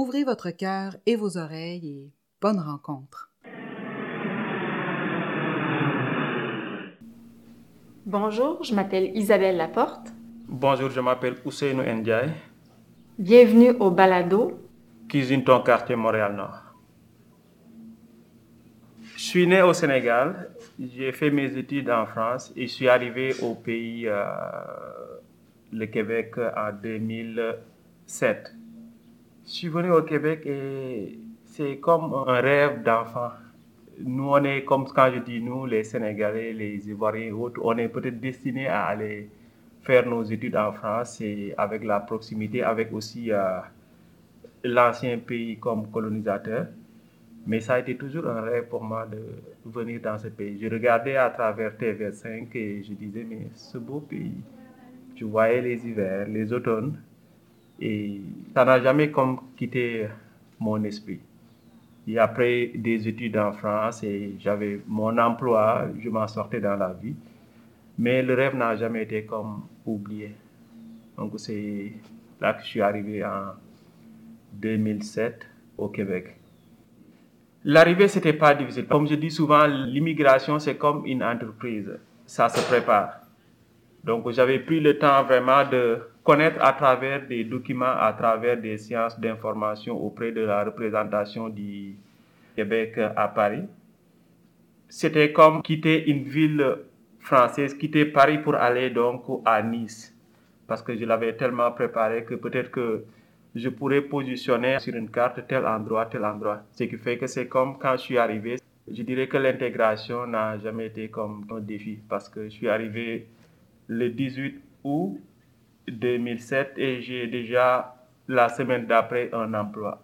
Ouvrez votre cœur et vos oreilles et bonne rencontre. Bonjour, je m'appelle Isabelle Laporte. Bonjour, je m'appelle Ousseinou Ndiaye. Bienvenue au balado. Cuisine ton quartier Montréal-Nord. Je suis né au Sénégal. J'ai fait mes études en France et je suis arrivé au pays, euh, le Québec, en 2007. Je suis venu au Québec et c'est comme un rêve d'enfant. Nous, on est comme quand je dis nous, les Sénégalais, les Ivoiriens et autres, on est peut-être destinés à aller faire nos études en France et avec la proximité, avec aussi euh, l'ancien pays comme colonisateur. Mais ça a été toujours un rêve pour moi de venir dans ce pays. Je regardais à travers TV5 et je disais, mais ce beau pays, je voyais les hivers, les automnes, et ça n'a jamais comme quitté mon esprit. Et après des études en France et j'avais mon emploi, je m'en sortais dans la vie. Mais le rêve n'a jamais été comme oublié. Donc c'est là que je suis arrivé en 2007 au Québec. L'arrivée, c'était pas difficile. Comme je dis souvent, l'immigration, c'est comme une entreprise. Ça se prépare. Donc j'avais pris le temps vraiment de connaître à travers des documents, à travers des séances d'information auprès de la représentation du Québec à Paris. C'était comme quitter une ville française, quitter Paris pour aller donc à Nice. Parce que je l'avais tellement préparé que peut-être que je pourrais positionner sur une carte tel endroit, tel endroit. Ce qui fait que c'est comme quand je suis arrivé. Je dirais que l'intégration n'a jamais été comme un défi parce que je suis arrivé le 18 août 2007 et j'ai déjà la semaine d'après un emploi.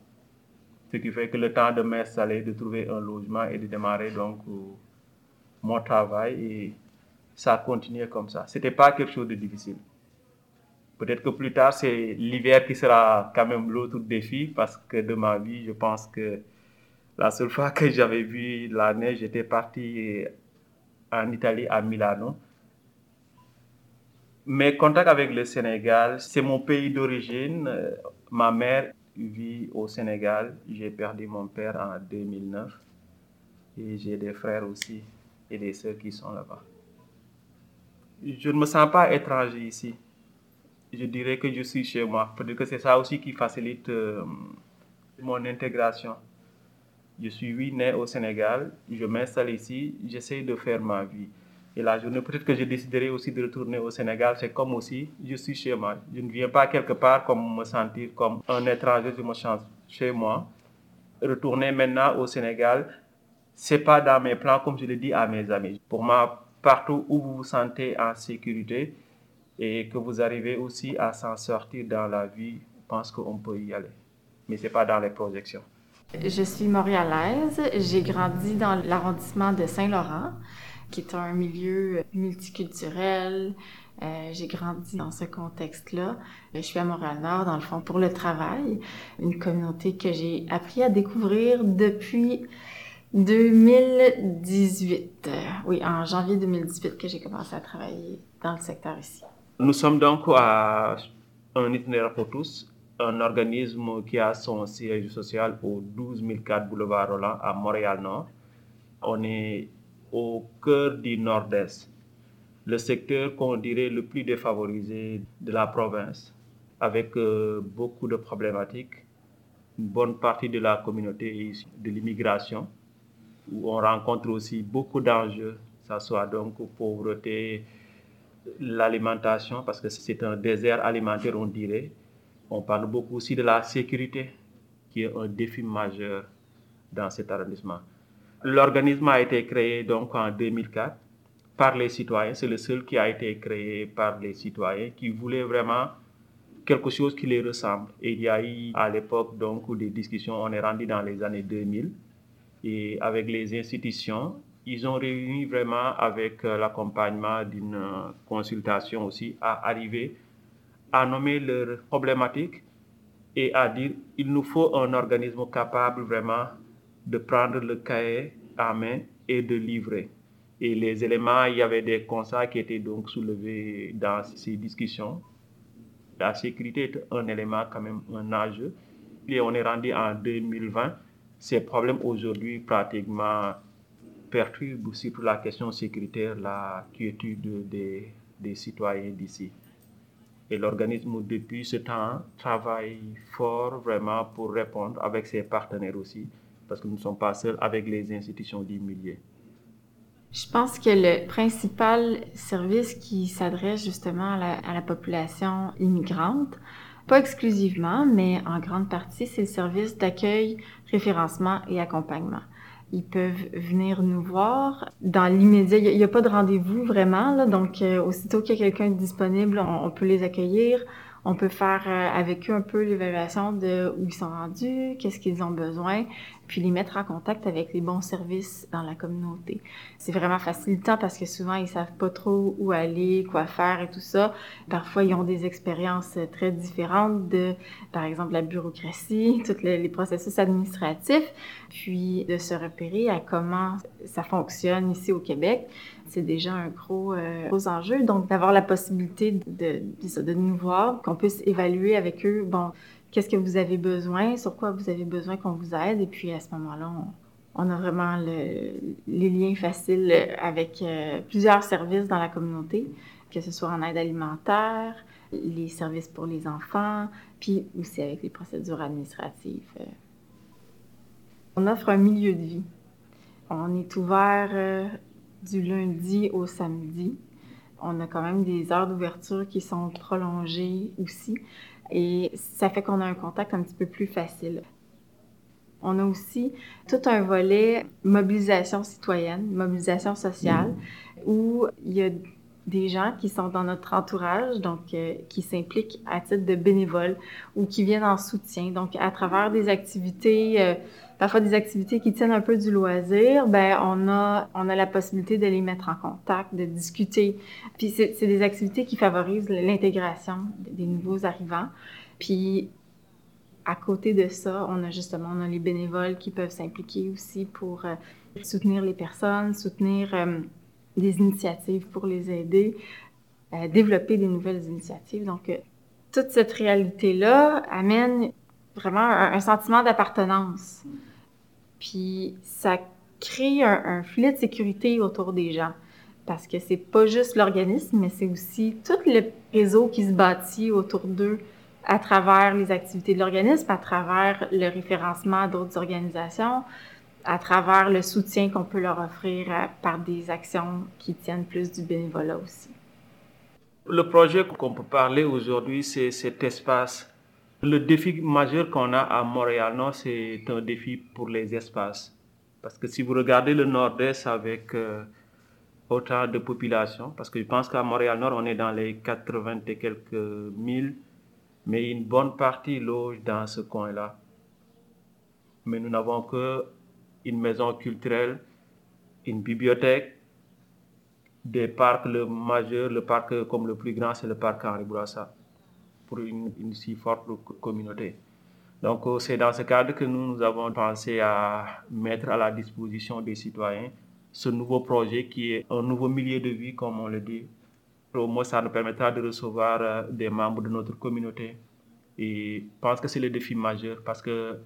Ce qui fait que le temps de m'installer, de trouver un logement et de démarrer donc mon travail et ça a continué comme ça. C'était pas quelque chose de difficile. Peut-être que plus tard, c'est l'hiver qui sera quand même l'autre défi parce que de ma vie, je pense que la seule fois que j'avais vu la neige, j'étais parti en Italie, à Milano. Mes contacts avec le Sénégal, c'est mon pays d'origine. Euh, Ma mère vit au Sénégal. J'ai perdu mon père en 2009. Et j'ai des frères aussi et des sœurs qui sont là-bas. Je ne me sens pas étranger ici. Je dirais que je suis chez moi. Peut-être que c'est ça aussi qui facilite euh, mon intégration. Je suis oui, né au Sénégal. Je m'installe ici. J'essaie de faire ma vie. Et la journée, peut-être que je déciderai aussi de retourner au Sénégal. C'est comme aussi, je suis chez moi. Je ne viens pas quelque part comme me sentir comme un étranger. Je me sens chez moi. Retourner maintenant au Sénégal, c'est pas dans mes plans, comme je le dis à mes amis. Pour moi, partout où vous vous sentez en sécurité et que vous arrivez aussi à s'en sortir dans la vie, je pense qu'on peut y aller. Mais c'est pas dans les projections. Je suis montréalaise. J'ai grandi dans l'arrondissement de Saint-Laurent, qui est un milieu multiculturel. Euh, j'ai grandi dans ce contexte-là. Je suis à Montréal-Nord, dans le fond, pour le travail. Une communauté que j'ai appris à découvrir depuis 2018. Euh, oui, en janvier 2018 que j'ai commencé à travailler dans le secteur ici. Nous sommes donc à un itinéraire pour tous, un organisme qui a son siège social au 12004 boulevard Roland à Montréal-Nord. On est au cœur du Nord-Est, le secteur qu'on dirait le plus défavorisé de la province, avec euh, beaucoup de problématiques. Une bonne partie de la communauté est issue de l'immigration, où on rencontre aussi beaucoup d'enjeux, que ce soit donc pauvreté, l'alimentation, parce que c'est un désert alimentaire, on dirait. On parle beaucoup aussi de la sécurité, qui est un défi majeur dans cet arrondissement. L'organisme a été créé donc en 2004 par les citoyens. C'est le seul qui a été créé par les citoyens qui voulaient vraiment quelque chose qui les ressemble. Il y a eu à l'époque donc des discussions, on est rendu dans les années 2000 et avec les institutions, ils ont réuni vraiment avec euh, l'accompagnement d'une euh, consultation aussi à arriver à nommer leurs problématiques et à dire il nous faut un organisme capable vraiment de prendre le cahier à main et de livrer. Et les éléments, il y avait des constats qui étaient donc soulevés dans ces discussions. La sécurité est un élément quand même un enjeu. Et on est rendu en 2020. Ces problèmes aujourd'hui pratiquement perturbent surtout la question sécuritaire, la quiétude des, des citoyens d'ici. Et l'organisme, depuis ce temps, travaille fort vraiment pour répondre avec ses partenaires aussi, parce que nous ne sommes pas seuls avec les institutions du milieu. Je pense que le principal service qui s'adresse justement à la, population immigrante, pas exclusivement, mais en grande partie, c'est le service d'accueil, référencement et accompagnement. Ils peuvent venir nous voir. Dans l'immédiat, il n'y a, pas de rendez-vous vraiment, donc euh, aussitôt qu'il y a quelqu'un disponible, on, on, peut les accueillir. On peut faire euh, avec eux un peu l'évaluation de où ils sont rendus, qu'est-ce qu'ils ont besoin, puis les mettre en contact avec les bons services dans la communauté. C'est vraiment facilitant parce que souvent ils savent pas trop où aller, quoi faire et tout ça. Parfois ils ont des expériences très différentes de, par exemple, la bureaucratie, tous les, les processus administratifs, puis de se repérer à comment ça fonctionne ici au Québec c'est déjà un gros, euh, gros enjeu. Donc, d'avoir la possibilité de, de, nous voir, qu'on puisse évaluer avec eux, bon, qu'est-ce que vous avez besoin, sur quoi vous avez besoin qu'on vous aide. Et puis, à ce moment-là, on, a vraiment le, les liens faciles avec euh, plusieurs services dans la communauté, que ce soit en aide alimentaire, les services pour les enfants, puis aussi avec les procédures administratives. On offre un milieu de vie. On est ouvert euh, du lundi au samedi. On a quand même des heures d'ouverture qui sont prolongées aussi et ça fait qu'on a un contact un petit peu plus facile. On a aussi tout un volet mobilisation citoyenne, mobilisation sociale, où il y a des gens qui sont dans notre entourage, donc euh, qui s'impliquent à titre de bénévoles ou qui viennent en soutien. Donc, à travers des activités euh, parfois des activités qui tiennent un peu du loisir, ben on a on a la possibilité de les mettre en contact, de discuter. Puis c'est des activités qui favorisent l'intégration des nouveaux arrivants. Puis à côté de ça, on a justement on a les bénévoles qui peuvent s'impliquer aussi pour euh, soutenir les personnes, soutenir euh, des initiatives pour les aider, euh, développer des nouvelles initiatives. Donc toute cette réalité là amène vraiment un, sentiment d'appartenance. Puis ça crée un, un, filet de sécurité autour des gens. Parce que c'est pas juste l'organisme, mais c'est aussi tout le réseau qui se bâtit autour d'eux à travers les activités de l'organisme, à travers le référencement d'autres organisations, à travers le soutien qu'on peut leur offrir par des actions qui tiennent plus du bénévolat aussi. Le projet qu'on peut parler aujourd'hui, c'est cet espace le défi majeur qu'on a à Montréal-Nord, c'est un défi pour les espaces. Parce que si vous regardez le nord-est avec euh, autant de population, parce que je pense qu'à Montréal-Nord, on est dans les 80 et quelques mille, mais une bonne partie loge dans ce coin-là. Mais nous n'avons que une maison culturelle, une bibliothèque, des parcs, le majeur, le parc comme le plus grand, c'est le parc Henri Bourassa pour une, si forte communauté. Donc c'est dans ce cadre que nous, nous avons pensé à mettre à la disposition des citoyens ce nouveau projet qui est un nouveau milieu de vie, comme on le dit. Au moins, ça nous permettra de recevoir euh, des membres de notre communauté. Et je pense que c'est le défi majeur parce que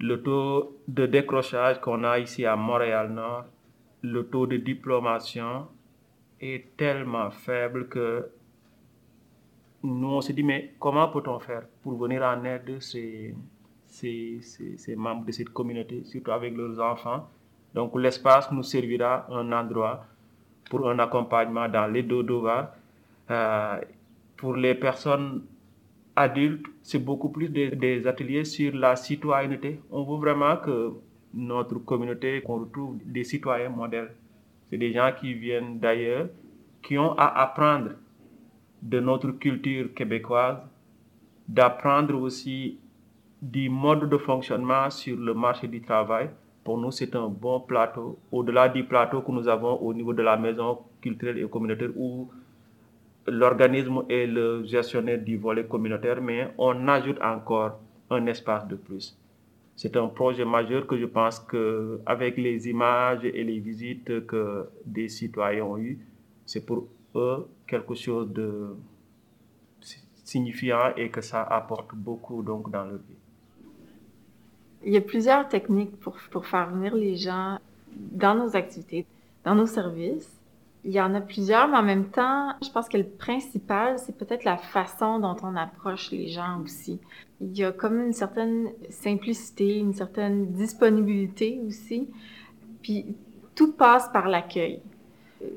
le taux de décrochage qu'on a ici à Montréal-Nord, le taux de diplomation est tellement faible que nous, on s'est dit, mais comment peut-on faire pour venir en aide ces, ces, membres de cette communauté, surtout avec leurs enfants? Donc, l'espace nous servira un endroit pour un accompagnement dans les dodovars. Euh, pour les personnes adultes, c'est beaucoup plus des, des, ateliers sur la citoyenneté. On veut vraiment que notre communauté, qu'on retrouve des citoyens modèles. C'est des gens qui viennent d'ailleurs, qui ont à apprendre de notre culture québécoise, d'apprendre aussi du mode de fonctionnement sur le marché du travail. Pour nous, c'est un bon plateau, au-delà du plateau que nous avons au niveau de la maison culturelle et communautaire où l'organisme est le gestionnaire du volet communautaire, mais on ajoute encore un espace de plus. C'est un projet majeur que je pense que avec les images et les visites que des citoyens ont eues, c'est pour quelque chose de signifiant et que ça apporte beaucoup donc dans leur vie. Il y a plusieurs techniques pour, pour faire venir les gens dans nos activités, dans nos services. Il y en a plusieurs, mais en même temps, je pense que le principal, c'est peut-être la façon dont on approche les gens aussi. Il y a comme une certaine simplicité, une certaine disponibilité aussi. Puis tout passe par l'accueil.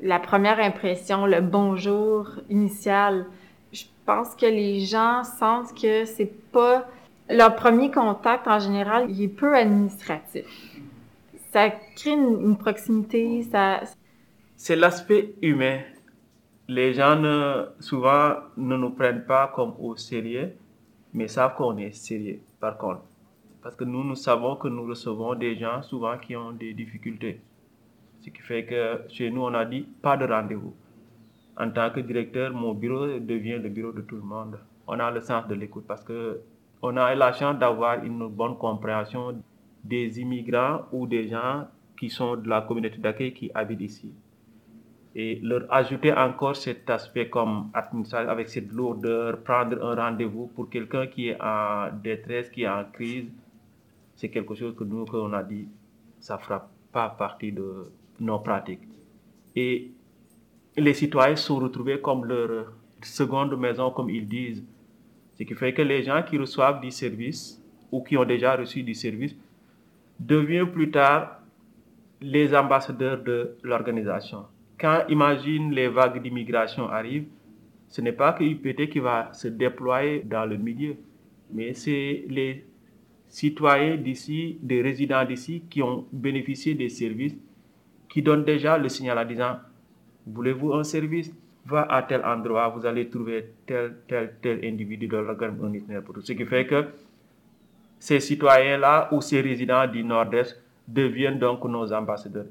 La première impression, le bonjour initial, je pense que les gens sentent que c'est pas leur premier contact en général, il est peu administratif. Ça crée une, proximité, ça, c'est l'aspect humain. Les gens ne, souvent ne nous prennent pas comme au sérieux, mais savent qu'on est sérieux par contre. Parce que nous, nous savons que nous recevons des gens souvent qui ont des difficultés. Ce qui fait que chez nous, on a dit pas de rendez-vous. En tant que directeur, mon bureau devient le bureau de tout le monde. On a le sens de l'écoute parce que on a la chance d'avoir une bonne compréhension des immigrants ou des gens qui sont de la communauté d'accueil qui habitent ici et leur ajouter encore cet aspect comme administration avec cette lourdeur, prendre un rendez-vous pour quelqu'un qui est en détresse, qui est en crise, c'est quelque chose que nous, on a dit, ça ne fera pas partie de nos pratiques. Et les citoyens sont retrouvés comme leur seconde maison, comme ils disent. Ce qui fait que les gens qui reçoivent du service ou qui ont déjà reçu du service deviennent plus tard les ambassadeurs de l'organisation quand imagine les vagues d'immigration arrivent, ce n'est pas que UPT qui va se déployer dans le milieu, mais c'est les citoyens d'ici, des résidents d'ici qui ont bénéficié des services, qui donnent déjà le signal en disant, voulez-vous un service? Va à tel endroit, vous allez trouver tel, tel, tel individu de l'organisme pour tout. Ce qui fait que ces citoyens-là ou ces résidents du Nord-Est deviennent donc nos ambassadeurs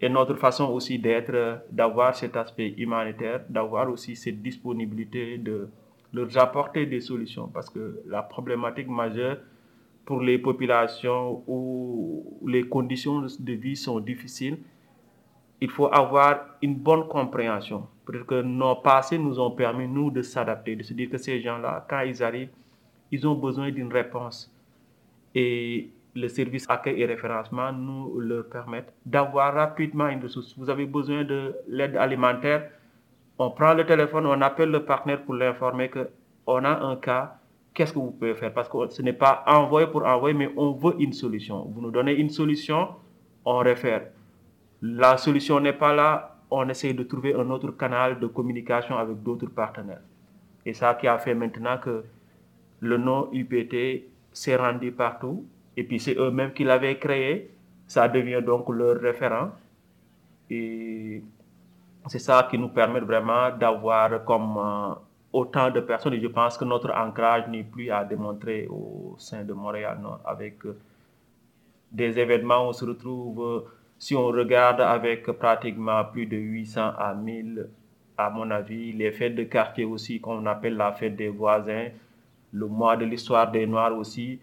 et notre façon aussi d'être, d'avoir cet aspect humanitaire, d'avoir aussi cette disponibilité de leur apporter des solutions. Parce que la problématique majeure pour les populations où les conditions de vie sont difficiles, il faut avoir une bonne compréhension. Parce que nos passés nous ont permis, nous, de s'adapter, de se dire que ces gens-là, quand ils arrivent, ils ont besoin d'une réponse. Et le service accueil et référencement nous le permettent d'avoir rapidement une ressource. Vous avez besoin de l'aide alimentaire, on prend le téléphone, on appelle le partenaire pour l'informer qu'on a un cas, qu'est-ce que vous pouvez faire? Parce que ce n'est pas envoyer pour envoyer, mais on veut une solution. Vous nous donnez une solution, on réfère. La solution n'est pas là, on essaie de trouver un autre canal de communication avec d'autres partenaires. Et ça qui a fait maintenant que le nom UPT s'est rendu partout et puis c'est eux-mêmes qui l'avaient créé. Ça devient donc leur référent. Et c'est ça qui nous permet vraiment d'avoir comme euh, autant de personnes. Et je pense que notre ancrage n'est plus à démontrer au sein de Montréal. Avec euh, des événements, on se retrouve, si on regarde avec pratiquement plus de 800 à 1000, à mon avis, les fêtes de quartier aussi, qu'on appelle la fête des voisins, le mois de l'histoire des Noirs aussi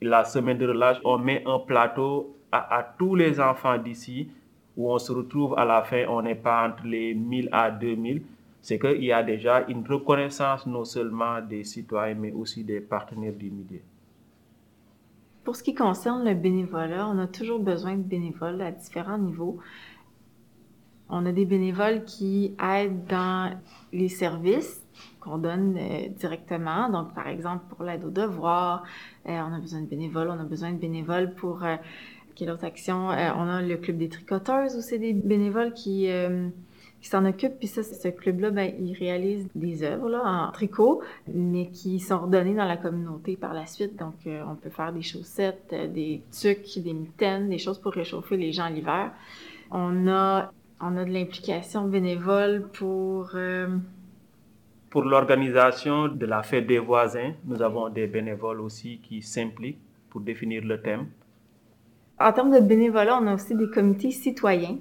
la semaine de relâche, on met un plateau à, tous les enfants d'ici où on se retrouve à la fin, on n'est pas entre les 1000 à 2000. C'est qu'il y a déjà une reconnaissance non seulement des citoyens, mais aussi des partenaires du milieu. Pour ce qui concerne le bénévolat, on a toujours besoin de bénévoles à différents niveaux. On a des bénévoles qui aident dans les services, qu'on donne euh, directement. Donc, par exemple, pour l'aide aux devoirs, euh, on a besoin de bénévoles. On a besoin de bénévoles pour euh, quelle autre action? on a le club des tricoteuses où c'est des bénévoles qui qui s'en occupent. Puis ça, ce club-là, ben, il réalise des œuvres là, en tricot, mais qui sont redonnées dans la communauté par la suite. Donc, on peut faire des chaussettes, des tucs, des mitaines, des choses pour réchauffer les gens l'hiver. On a, on a de l'implication bénévole pour Pour l'organisation de la fête des voisins, nous avons des bénévoles aussi qui s'impliquent pour définir le thème. En termes de bénévolat, on a aussi des comités citoyens.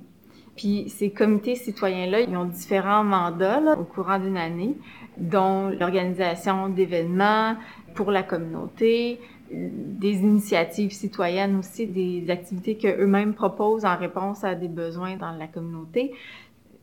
Puis ces comités citoyens-là, ils ont différents mandats au courant d'une année, dont l'organisation d'événements pour la communauté, des initiatives citoyennes aussi, des activités qu'eux-mêmes proposent en réponse à des besoins dans la communauté.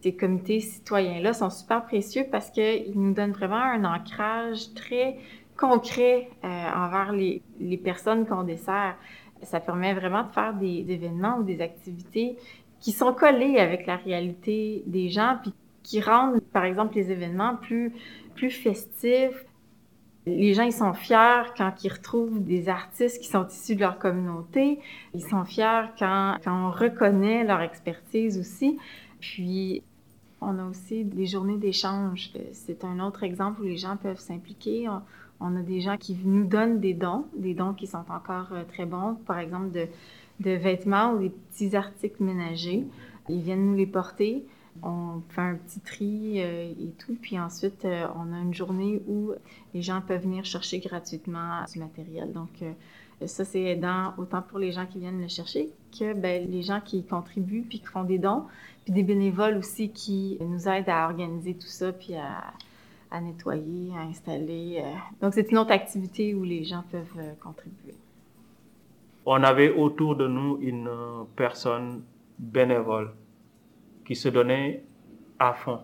Ces comités citoyens-là sont super précieux parce qu'ils nous donnent vraiment un ancrage très concret euh, envers les, les personnes qu'on dessert. Ça permet vraiment de faire des, événements ou des activités qui sont collées avec la réalité des gens, puis qui rendent, par exemple, les événements plus, plus festifs. Les gens, ils sont fiers quand ils retrouvent des artistes qui sont issus de leur communauté. Ils sont fiers quand, quand on reconnaît leur expertise aussi. Puis, on a aussi des journées d'échange. C'est un autre exemple où les gens peuvent s'impliquer. On a des gens qui nous donnent des dons, des dons qui sont encore euh, très bons, par exemple de, de vêtements ou des petits articles ménagers. Ils viennent nous les porter. On fait un petit tri euh, et tout. Puis ensuite, euh, on a une journée où les gens peuvent venir chercher gratuitement du matériel. Donc, ça, c'est aidant autant pour les gens qui viennent le chercher que ben, les gens qui contribuent puis qui font des dons. Puis des bénévoles aussi qui nous aident à organiser tout ça puis à, nettoyer, à installer. Euh. Donc, c'est une autre activité où les gens peuvent euh, contribuer. On avait autour de nous une personne bénévole qui se donnait à fond.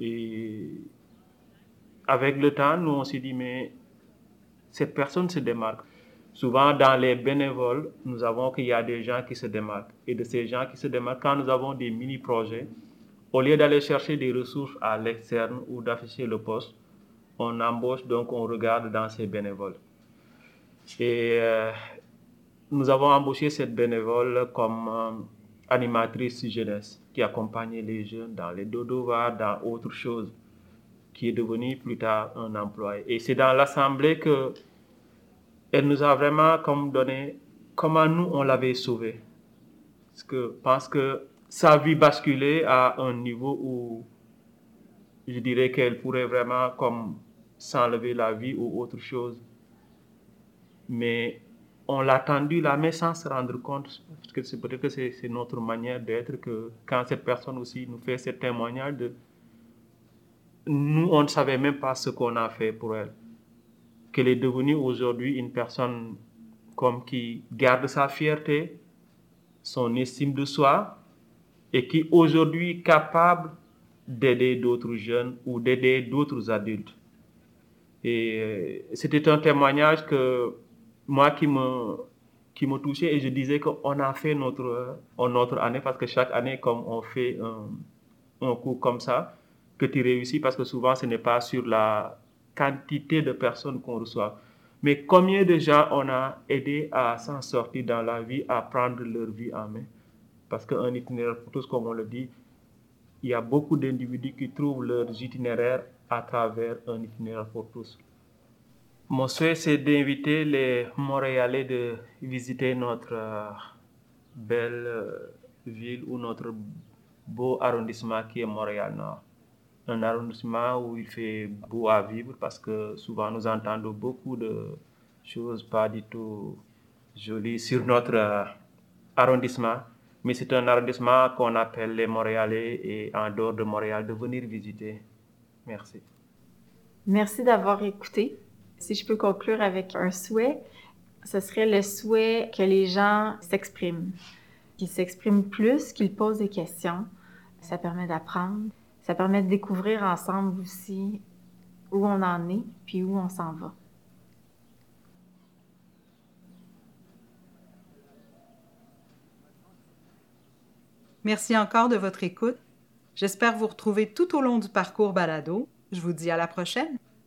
Et avec le temps, nous, on s'est dit, mais cette personne se démarque. Souvent, dans les bénévoles, nous avons qu'il y a des gens qui se démarquent. Et de ces gens qui se démarquent, quand nous avons des mini-projets, au lieu d'aller chercher des ressources à l'externe ou d'afficher le poste, on embauche, donc on regarde dans ces bénévoles. Et euh, nous avons embauché cette bénévole comme euh, animatrice jeunesse qui accompagnait les jeunes dans les dodovars, dans autre chose, qui est devenue plus tard un employé. Et c'est dans l'assemblée que elle nous a vraiment comme donné comment nous on l'avait sauvé. Parce que pense que sa vie basculait à un niveau où je dirais qu'elle pourrait vraiment comme s'enlever la vie ou autre chose. Mais on l'a tendu là, mais sans se rendre compte, parce que c'est peut-être que c'est notre manière d'être, que quand cette personne aussi nous fait ce témoignage de nous, on ne savait même pas ce qu'on a fait pour elle. Qu'elle est devenue aujourd'hui une personne comme qui garde sa fierté, son estime de soi, et qui aujourd'hui est capable d'aider d'autres jeunes ou d'aider d'autres adultes. Et euh, c'était un témoignage que moi qui me, qui me touchait et je disais qu'on a fait notre, notre année parce que chaque année, comme on fait un, un cours comme ça, que tu réussis parce que souvent ce n'est pas sur la quantité de personnes qu'on reçoit. Mais combien de gens on a aidé à s'en sortir dans la vie, à prendre leur vie en main? Parce qu'un itinéraire pour tous, comme on le dit, il y a beaucoup d'individus qui trouvent leur itinéraire à travers un itinéraire pour tous. Mon souhait, c'est d'inviter les Montréalais de visiter notre euh, belle euh, ville ou notre beau arrondissement qui est Montréal-Nord. Un arrondissement où il fait beau à vivre parce que souvent nous entendons beaucoup de choses pas du tout jolies sur notre euh, arrondissement mais c'est un arrondissement qu'on appelle les Montréalais et en dehors de Montréal de venir visiter. Merci. Merci d'avoir écouté. Si je peux conclure avec un souhait, ce serait le souhait que les gens s'expriment, qu'ils s'expriment plus, qu'ils posent des questions. Ça permet d'apprendre, ça permet de découvrir ensemble aussi où on en est, puis où on s'en va. Merci encore de votre écoute. J'espère vous retrouver tout au long du parcours balado. Je vous dis à la prochaine.